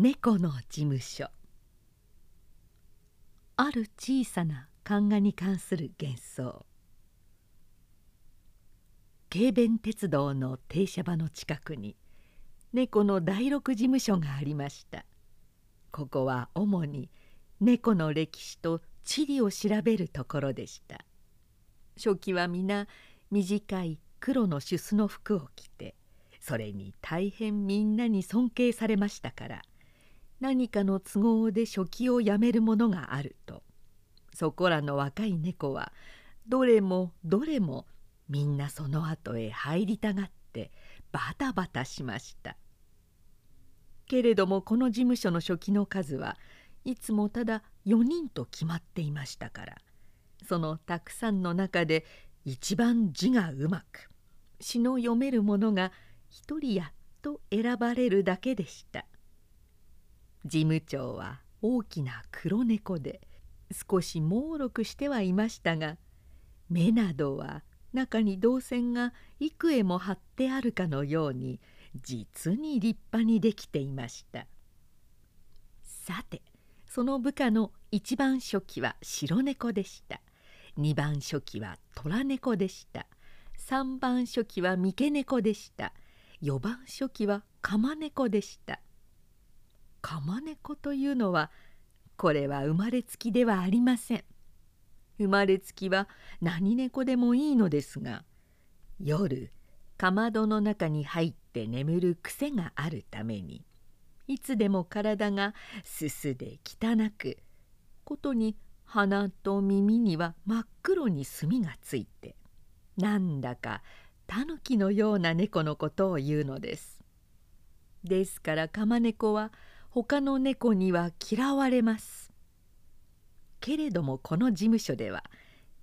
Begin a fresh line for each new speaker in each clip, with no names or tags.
猫の事務所。ある小さな漢画に関する幻想。軽便鉄道の停車場の近くに猫の第六事務所がありました。ここは主に猫の歴史と地理を調べるところでした。初期は皆短い黒のシュスの服を着てそれに大変みんなに尊敬されましたから何かの都合で初期をやめるものがあると。そこらの若い猫はどれもどれもみんなその後へ入りたがってバタバタしました。けれどもこの事務所の初期の数はいつもただ4人と決まっていましたからそのたくさんの中で一番字がうまく詩の読めるものが一人やっと選ばれるだけでした。事務長は大きな黒猫で少しもうろくしてはいましたが目などは中に銅線が幾重も貼ってあるかのように実に立派にできていました。さてその部下の一番初期は白猫でした。二番初期は虎猫でした。三番初期は三毛猫でした。四番初期は釜猫でした。釜猫というのはこれは生まれつきではありません生まれつきは何猫でもいいのですが夜かまどの中に入って眠る癖があるためにいつでも体がすすで汚くことに鼻と耳には真っ黒に墨がついてなんだかタヌキのような猫のことを言うのです。ですからカマネコは他の猫には嫌われます。けれどもこの事務所では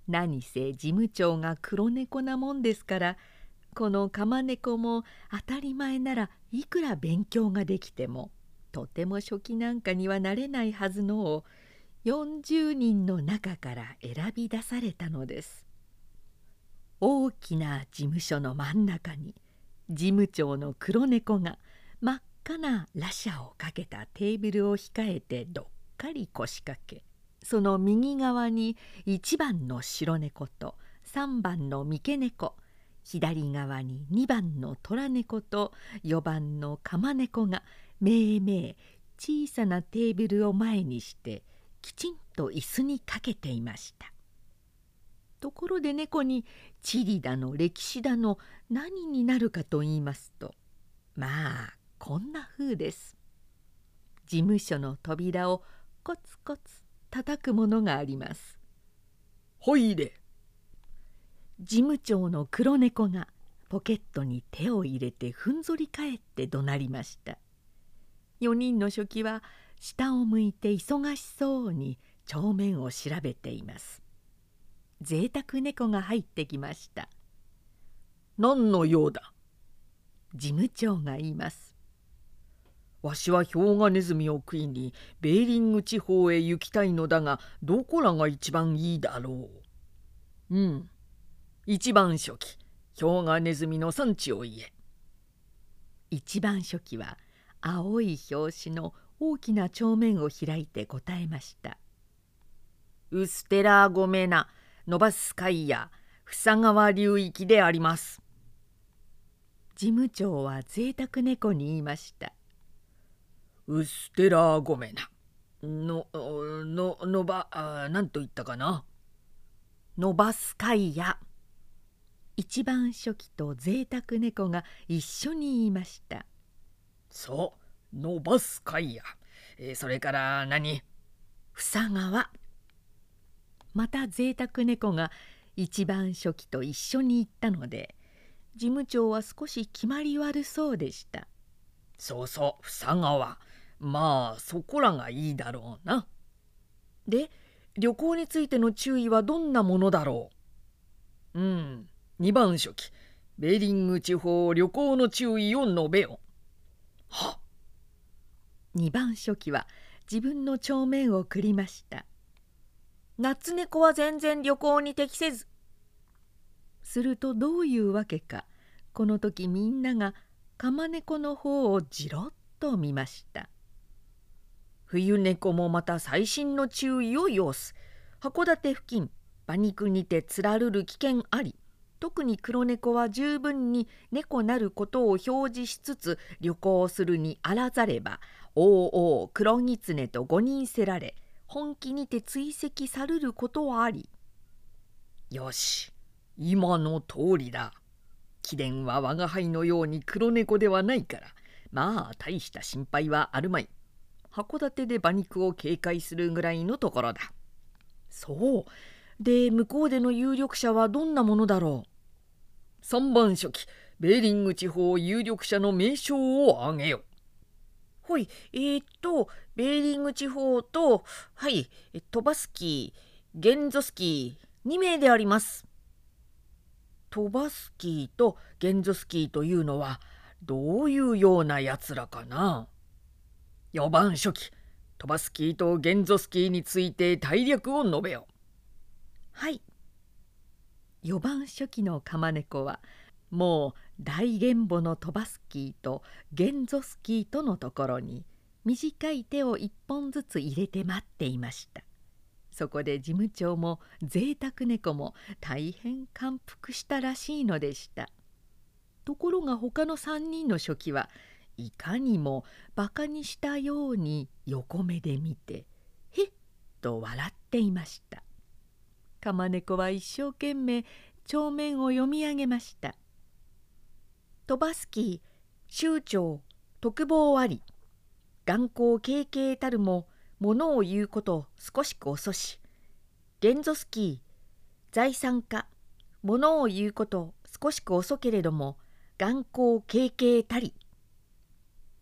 何せ事務長が黒猫なもんですからこのカマネコも当たり前ならいくら勉強ができてもとても初期なんかにはなれないはずのを40人の中から選び出されたのです。大きな事務所の真ん中に事務長の黒猫が真っ赤なラシャをかけたテーブルを控えてどっかり腰掛けその右側に1番の白猫と3番の三毛猫左側に2番の虎猫と4番の釜猫がめいめい小さなテーブルを前にしてきちんと椅子にかけていました。ところで猫に地理だの歴史だの何になるかと言いますとまあこんな風です。事務所の扉をコツコツ叩くものがあります。
ほいで
事務長の黒猫がポケットに手を入れてふんぞり返って怒鳴りました。4人の書記は下を向いて忙しそうに帳面を調べています。贅沢猫が入ってきました
何の用だ？
事務長が言います
わしはヒョウガネズミを食いにベーリング地方へ行きたいのだがどこらが一番いいだろう？うん。一番初期ヒョウガネズミの産地を言え。
一番初期は青い表紙の大きな帳面を開いて答えました「
ウステラーゴメナ伸ばす海や房川流域であります。
事務長は贅沢猫に言いました。
うすてらごめなのののばあなんと言ったかな？
伸ばす海や。一番初期と贅沢猫が一緒に言いました。
そう。伸ばす海や、えー、それから何？
房川また贅沢猫が一番初期と一緒に行ったので事務長は少し決まり悪そうでした。
そうそう。房川まあそこらがいいだろうな。で旅行についての注意はどんなものだろう？うん。2番初期。ベーリング地方旅行の注意を述べよ。は
2番初期は自分の帳面を繰りました。
夏猫は全然旅行に適せず。
するとどういうわけか。この時みんなが釜猫の方をじろっと見ました。
冬猫もまた細心の注意を要す。函館付近馬肉にてつらるる危険あり特に黒猫は十分に猫なることを表示しつつ旅行するにあらざればおうおう黒狐と五人せられ本気にて追跡さるることはあり。よし今の通りだ。貴殿は我が輩のように黒猫ではないからまあ大した心配はあるまい。函館で馬肉を警戒するぐらいのところだ。そう。で向こうでの有力者はどんなものだろう？3番書記ベーリング地方有力者の名称を挙げよ
ほいえー、っとベーリング地方とはいトバスキーゲンゾスキー2名であります。
トバスキーとゲンゾスキーというのはどういうようなやつらかな？4番書記トバスキーとゲンゾスキーについて大略を述べよ。
はい。4番書記のカマネコはもう大玄母のトバスキーとゲンゾスキーとのところに短い手を一本ずつ入れて待っていました。そこで事務長も贅沢猫も大変感服したらしいのでした。ところが他の3人の書記はいかにもバカにしたように横目で見て「へっ」と笑っていました。釜猫は一生懸命帳面を読み上げました「
飛ばすき州長特防あり。眼光経験たるも物を言うこと少しく遅しゲンゾスキー財産家物を言うこと少しく遅けれども眼光経験たり」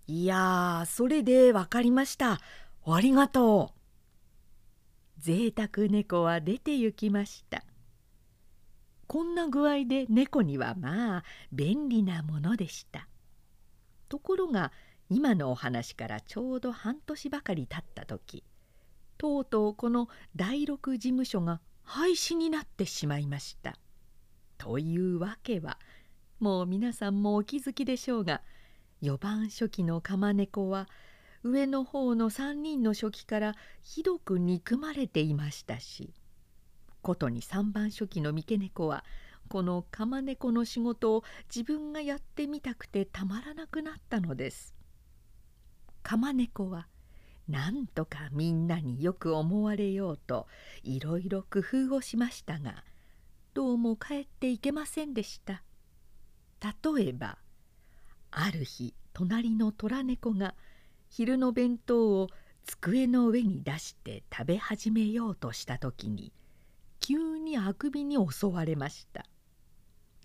いやそれで分かりました。ありがとう。贅沢猫は出て行きました。こんな具合で猫にはまあ便利なものでした。ところが今のお話からちょうど半年ばかり経った時とうとうこの第六事務所が廃止になってしまいました。というわけはもう皆さんもお気づきでしょうが4番初期の釜猫は上の方の3人の初期からひどく憎まれていましたしことに3番初期の三毛猫はこの釜猫の仕事を自分がやってみたくてたまらなくなったのです。釜猫はなんとかみんなによく思われようといろいろ工夫をしましたがどうも帰っていけませんでした。例えばある日隣の虎猫が昼の弁当を机の上に出して食べ始めようとした時に急にあくびに襲われました。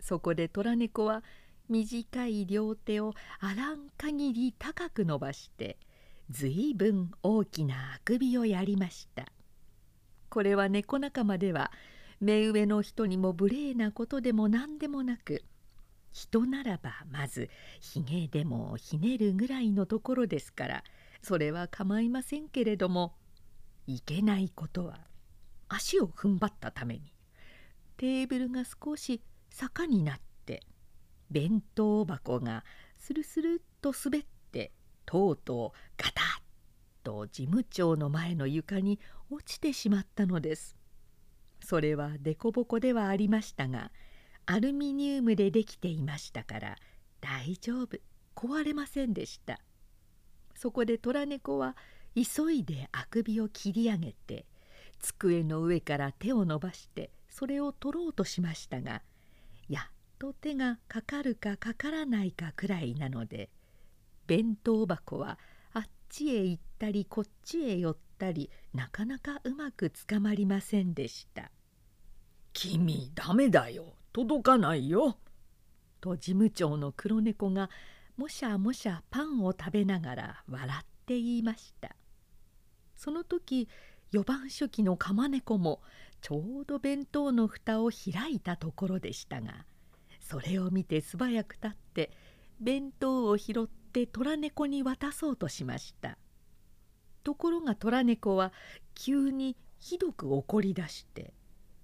そこで虎猫は短い両手をあらん限り高く伸ばしてずいぶん大きなあくびをやりました。これは猫仲間では目上の人にも無礼なことでも何でもなく人ならばまずひげでもひねるぐらいのところですからそれは構いませんけれどもいけないことは足を踏ん張ったためにテーブルが少し坂になって弁当箱がスルスルっと滑ってとうとうガタッと事務長の前の床に落ちてしまったのです。それは凸凹ではありましたがアルミニウムでできていましたから大丈夫。壊れませんでした。そこで虎猫は急いであくびを切り上げて机の上から手を伸ばしてそれを取ろうとしましたがやっと手がかかるかかからないかくらいなので弁当箱はあっちへ行ったりこっちへ寄ったりなかなかうまくつかまりませんでした。
君ダメだよ。届かないよ。
と事務長の黒猫がもしゃもしゃパンを食べながら笑って言いました。その時4番初期の釜猫もちょうど弁当の蓋を開いたところでしたがそれを見て素早く立って弁当を拾って虎猫に渡そうとしました。ところが虎猫は急にひどく怒り出して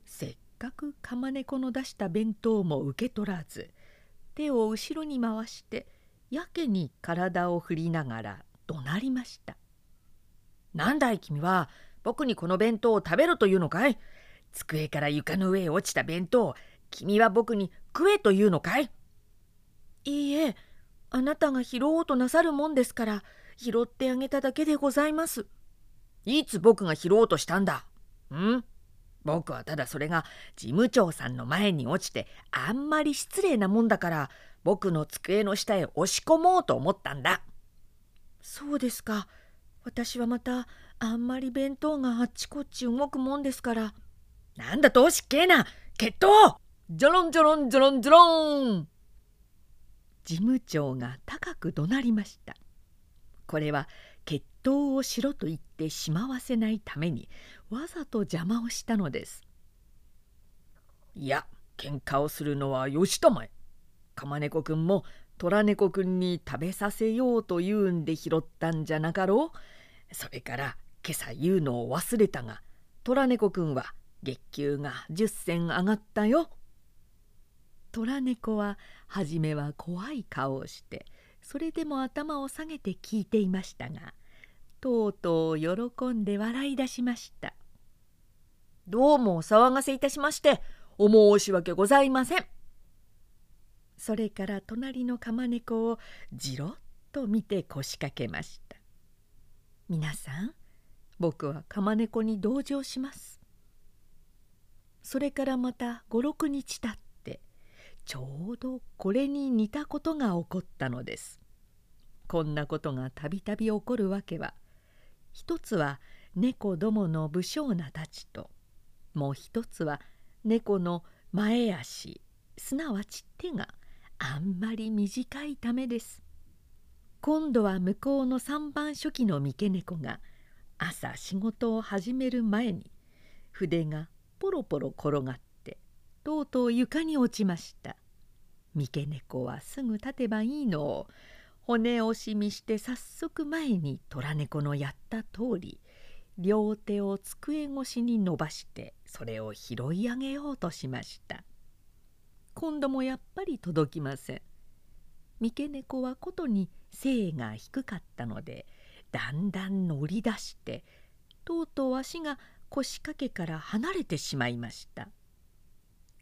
せっかく釜猫の出した弁当も受け取らず手を後ろに回してやけに体を振りながら怒鳴りました。
なんだい君は僕にこの弁当を食べろというのかい？机から床の上へ落ちた弁当君は僕に食えというのかい？
いいえあなたが拾おうとなさるもんですから拾ってあげただけでございます。
いつ僕が拾おうとしたんだ？ん？僕はただそれが事務長さんの前に落ちてあんまり失礼なもんだから僕の机の下へ押し込もうと思ったんだ。
そうですか。私はまたあんまり弁当があっちこっち動くもんですから。
なんだとしっけえな決闘ジョロンジョロンジョロンジョロン
事務長が高く怒鳴りました。これは決闘をしろと言ってしまわせないためにわざと邪魔をしたのです。
いや喧嘩をするのはよしとまえ。釜猫くんも虎猫くんに食べさせようというんで拾ったんじゃなかろうそれから今朝言うのを忘れたが虎猫くんは月給が10銭上がったよ。
虎猫は初めは怖い顔をしてそれでも頭を下げて聞いていましたがとうとう喜んで笑い出しました「
どうもお騒がせいたしましてお申し訳ございません」
それから隣の釜猫をじろっと見て腰掛けました。皆さん僕は釜猫に同情します。それからまた56日経ってちょうどこれに似たことが起こったのです。こんなことがたびたび起こるわけは一つは猫どもの不精なたちともう一つは猫の前足すなわち手があんまり短いためです。今度は向こうの三番初期の三毛猫が朝仕事を始める前に筆がポロポロ転がってとうとう床に落ちました。三毛猫はすぐ立てばいいの。を骨押しみして早速前に虎猫のやった通り両手を机越しに伸ばしてそれを拾い上げようとしました。今度もやっぱり届きません。三毛猫はことに背が低かったのでだんだん乗り出してとうとう足が腰掛けから離れてしまいました。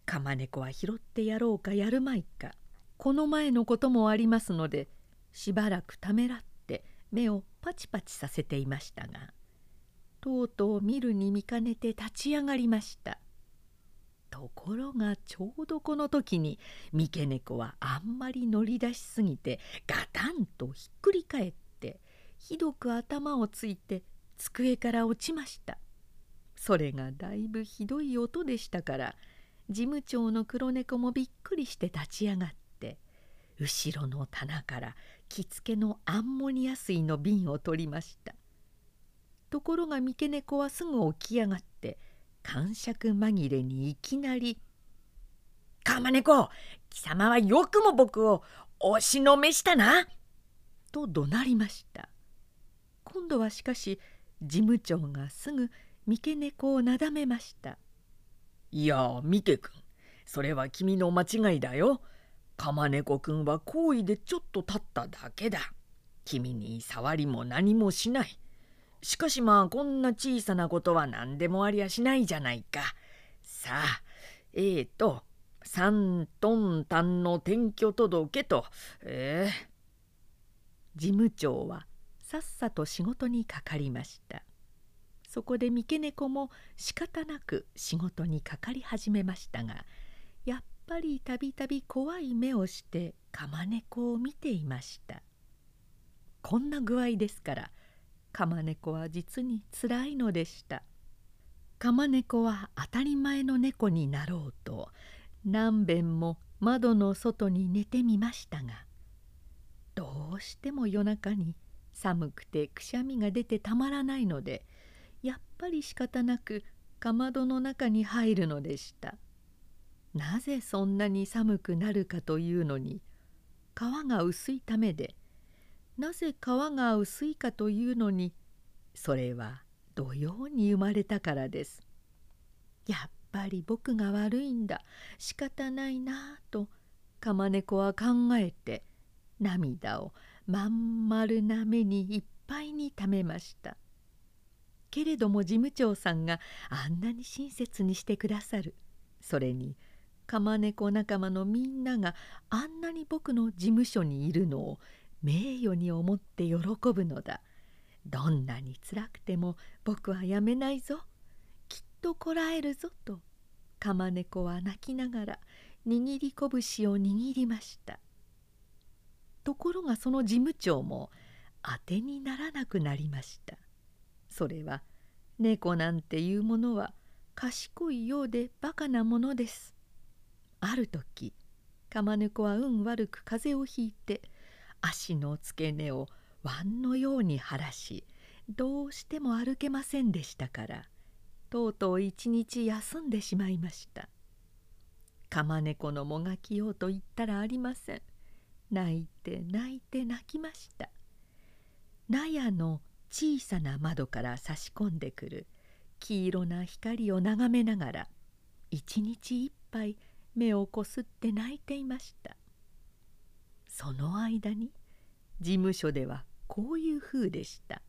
釜猫は拾ってやろうかやるまいかこの前のこともありますのでしばらくためらって目をパチパチさせていましたがとうとう見るに見かねて立ち上がりました。ところがちょうどこの時に三毛猫はあんまり乗り出しすぎてガタンとひっくり返ってひどく頭をついて机から落ちました。それがだいぶひどい音でしたから事務長の黒猫もびっくりして立ち上がって後ろの棚から着付けのアンモニア水の瓶を取りましたところが三毛猫はすぐ起き上がって感触紛れにいきなり「
釜猫貴様はよくも僕を押しのめしたな!」
と怒鳴りました今度はしかし事務長がすぐ三毛猫をなだめました「
いや三毛くんそれは君の間違いだよ。釜猫くんは好意でちょっと立っただけだ。君に触りも何もしない。しかしまあこんな小さなことは何でもありゃしないじゃないか。さあえーと三トンタンの転居届けとええ
ー、事務長はさっさと仕事にかかりましたそこで三毛猫も仕方なく仕事にかかり始めましたがやっぱりたびたび怖い目をして釜猫を見ていました。こんな具合ですから釜猫は実につらいのでした。釜猫は当たり前の猫になろうと何べんも窓の外に寝てみましたがどうしても夜中に寒くてくしゃみが出てたまらないのでやっぱり仕方なくかまどの中に入るのでした。なぜそんなに寒くなるかというのに皮が薄いためでなぜ皮が薄いかというのにそれは土曜に生まれたからです。やっぱり僕が悪いんだ仕方ないなぁと釜猫は考えて涙をまん丸な目にいっぱいにためました。けれども事務長さんがあんなに親切にしてくださるそれに釜猫仲間のみんながあんなに僕の事務所にいるのを名誉に思って喜ぶのだ。どんなに辛くても僕はやめないぞ。きっとこらえるぞと。釜猫は泣きながら握り拳を握りました。ところがその事務長も当てにならなくなりました。それは猫なんていうものは賢いようでバカなものです。ある時釜猫は運悪く風邪をひいて足の付け根を碗のように晴らしどうしても歩けませんでしたからとうとう一日休んでしまいました。釜猫のもがきようと言ったらありません。泣いて泣いて泣きました。納屋の小さな窓から差し込んでくる黄色な光を眺めながら一日いっぱい目をこすって泣いていました。その間に事務所ではこういう風でした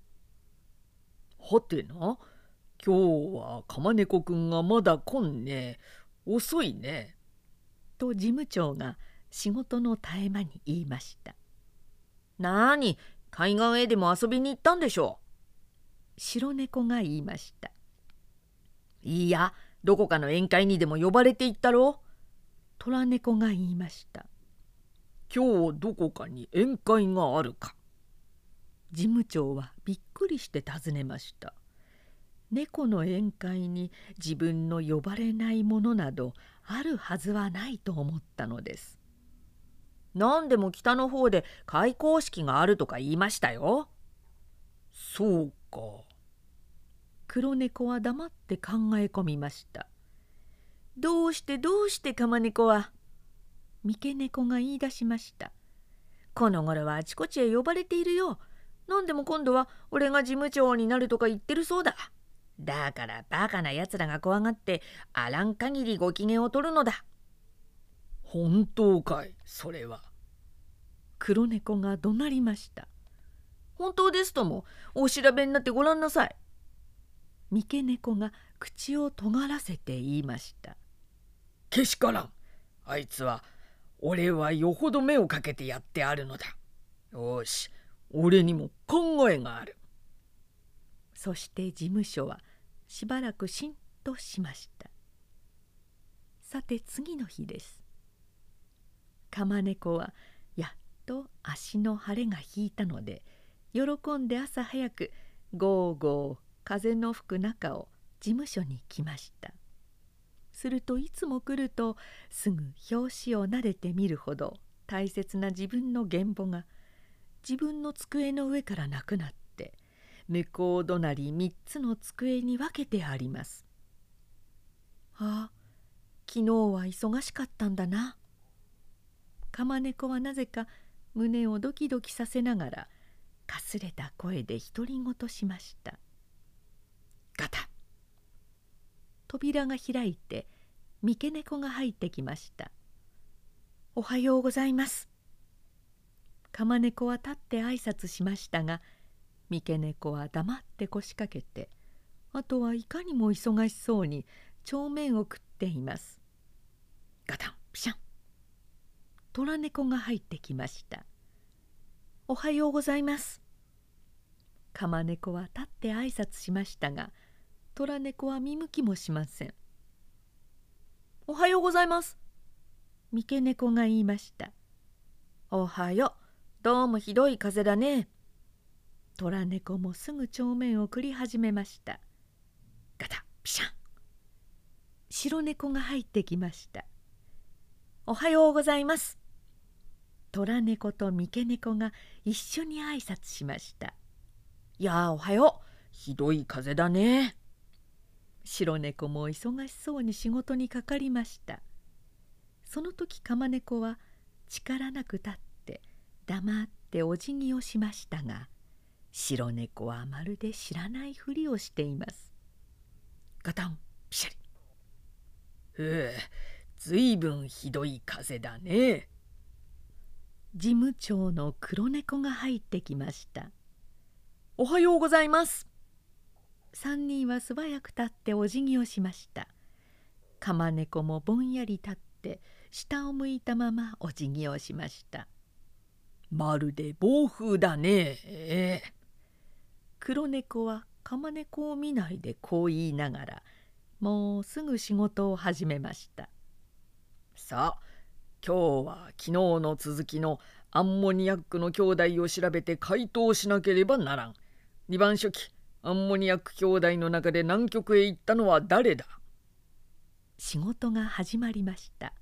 「
はてな？今日は釜猫くんがまだ来んね。遅いね」
と事務長が仕事の絶え間に言いました「
なに？海岸へでも遊びに行ったんでしょ
う」白猫が言いました「
いやどこかの宴会にでも呼ばれて行ったろう」
虎猫が言いました「
今日どこかに宴会があるか」
事務長はびっくりして尋ねました猫の宴会に自分の呼ばれないものなどあるはずはないと思ったのです
何でも北の方で開校式があるとか言いましたよ。
そうか。
黒猫は黙って考え込みました。
どうしてどうして釜猫は？
三毛猫が言い出しました。
この頃はあちこちへ呼ばれているよ。何でも今度は俺が事務長になるとか言ってるそうだ。だからバカなやつらが怖がってあらん限りご機嫌を取るのだ。
本当かいそれは。
黒猫が怒鳴りました。
本当ですともお調べになってごらんなさい。
三毛猫が口を尖らせて言いました。
けしからん。あいつは俺はよほど目をかけてやってあるのだ。よし俺にも考えがある。
そして事務所はしばらくしんとしました。さて次の日です。釜猫はやっと足の腫れが引いたので喜んで朝早くゴーゴー風の吹く中を事務所に来ましたするといつも来るとすぐ表紙を撫でてみるほど大切な自分の原簿が自分の机の上からなくなって向こう隣3つの机に分けてあります。ああ昨日は忙しかったんだな。釜猫はなぜか胸をドキドキさせながらかすれた声で独り言しました。
ガタ
扉が開いて三毛猫が入ってきましたおはようございます。釜猫は立って挨拶しましたが三毛猫は黙って腰掛けてあとはいかにも忙しそうに帳面を食っています。ガタンピシャン。虎猫が入ってきましたおはようございます。釜猫は立って挨拶しましたが虎猫は見向きもしません。
おはようございます。
三毛猫が言いました。
おはよう。どうもひどい風だね。
虎猫もすぐ帳面を繰り始めました。
ガタピシャン。
白猫が入ってきました。
おはようございます。
虎猫と三毛猫が一緒に挨拶しました。
い「やあおはよう。ひどい風だね」
白猫も忙しそうに仕事にかかりました。その時釜猫は力なく立って黙ってお辞儀をしましたが白猫はまるで知らないふりをしています。
ガタンピシャリ。へえずいぶんひどい風だね。
事務長の黒猫が入ってきました。
おはようございます
三人は素早く立ってお辞儀をしました。釜猫もぼんやり立って下を向いたままお辞儀をしました。
まるで暴風だね。
黒猫は釜猫を見ないでこう言いながらもうすぐ仕事を始めました。
さあ今日は昨日の続きのアンモニアックの兄弟を調べて回答しなければならん。2番書記アンモニアック兄弟の中で南極へ行ったのは誰だ？
仕事が始まりました。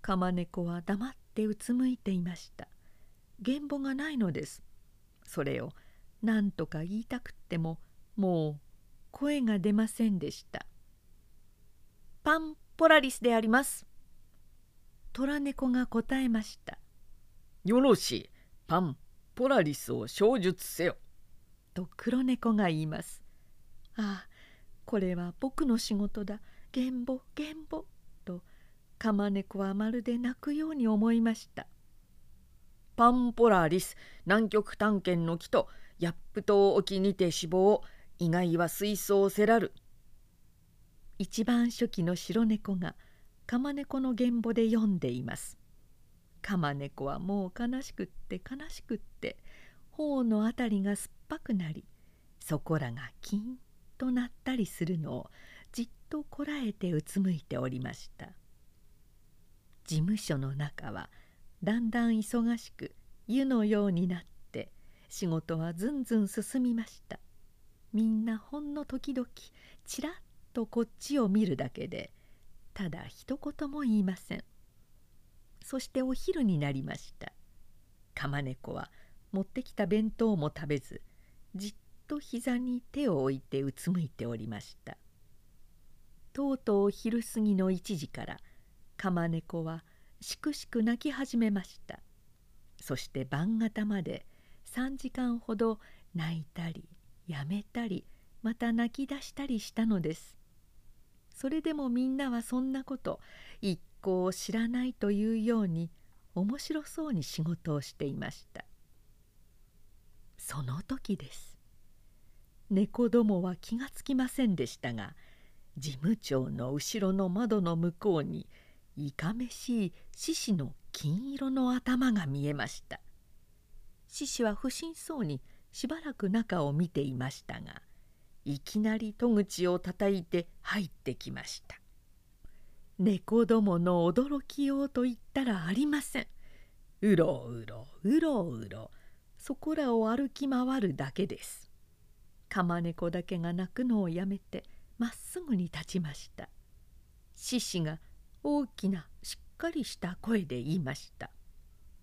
釜猫は黙ってうつむいていました。原簿がないのです。それを何とか言いたくってももう声が出ませんでした。パンポラリスであります。虎猫が答えました。
よろしい。パンポラリスを証述せよ
と黒猫が言います。ああこれは僕の仕事だ原簿原簿と釜猫はまるで泣くように思いました。
パンポラリス南極探検の木とヤップ島沖にて死亡意外は水槽セラル
一番初期の白猫が釜猫の原簿で読んでいます。釜猫はもう悲しくって悲しくって頬のあたりが酸っぱくなりそこらがキンとなったりするのをじっとこらえてうつむいておりました。事務所の中はだんだん忙しく湯のようになって仕事はずんずん進みました。みんなほんの時々ちらっとこっちを見るだけでただ一言も言いません。そしてお昼になりました。釜猫は持ってきた弁当も食べずじっと膝に手を置いてうつむいておりました。とうとう昼過ぎの1時から釜猫はしくしく泣き始めました。そして晩方まで3時間ほど泣いたりやめたりまた泣き出したりしたのです。それでもみんなはそんなこと一向知らないというように面白そうに仕事をしていました。その時です。猫どもは気がつきませんでしたが事務長の後ろの窓の向こうにいかめしい獅子の金色の頭が見えました。獅子は不審そうにしばらく中を見ていましたがいきなり戸口をたたいて入ってきました。猫どもの驚きようと言ったらありません。うろうろうろうろ。そこらを歩き回るだけです。釜猫だけが泣くのをやめてまっすぐに立ちました。獅子が大きなしっかりした声で言いました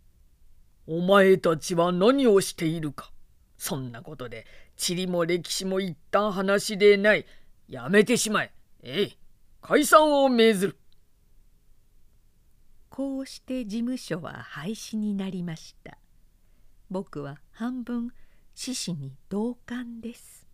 「
お前たちは何をしているか。そんなことで地理も歴史も一旦話でない。やめてしまえ。ええ解散を命ずる」
こうして事務所は廃止になりました僕は半分獅子に同感です。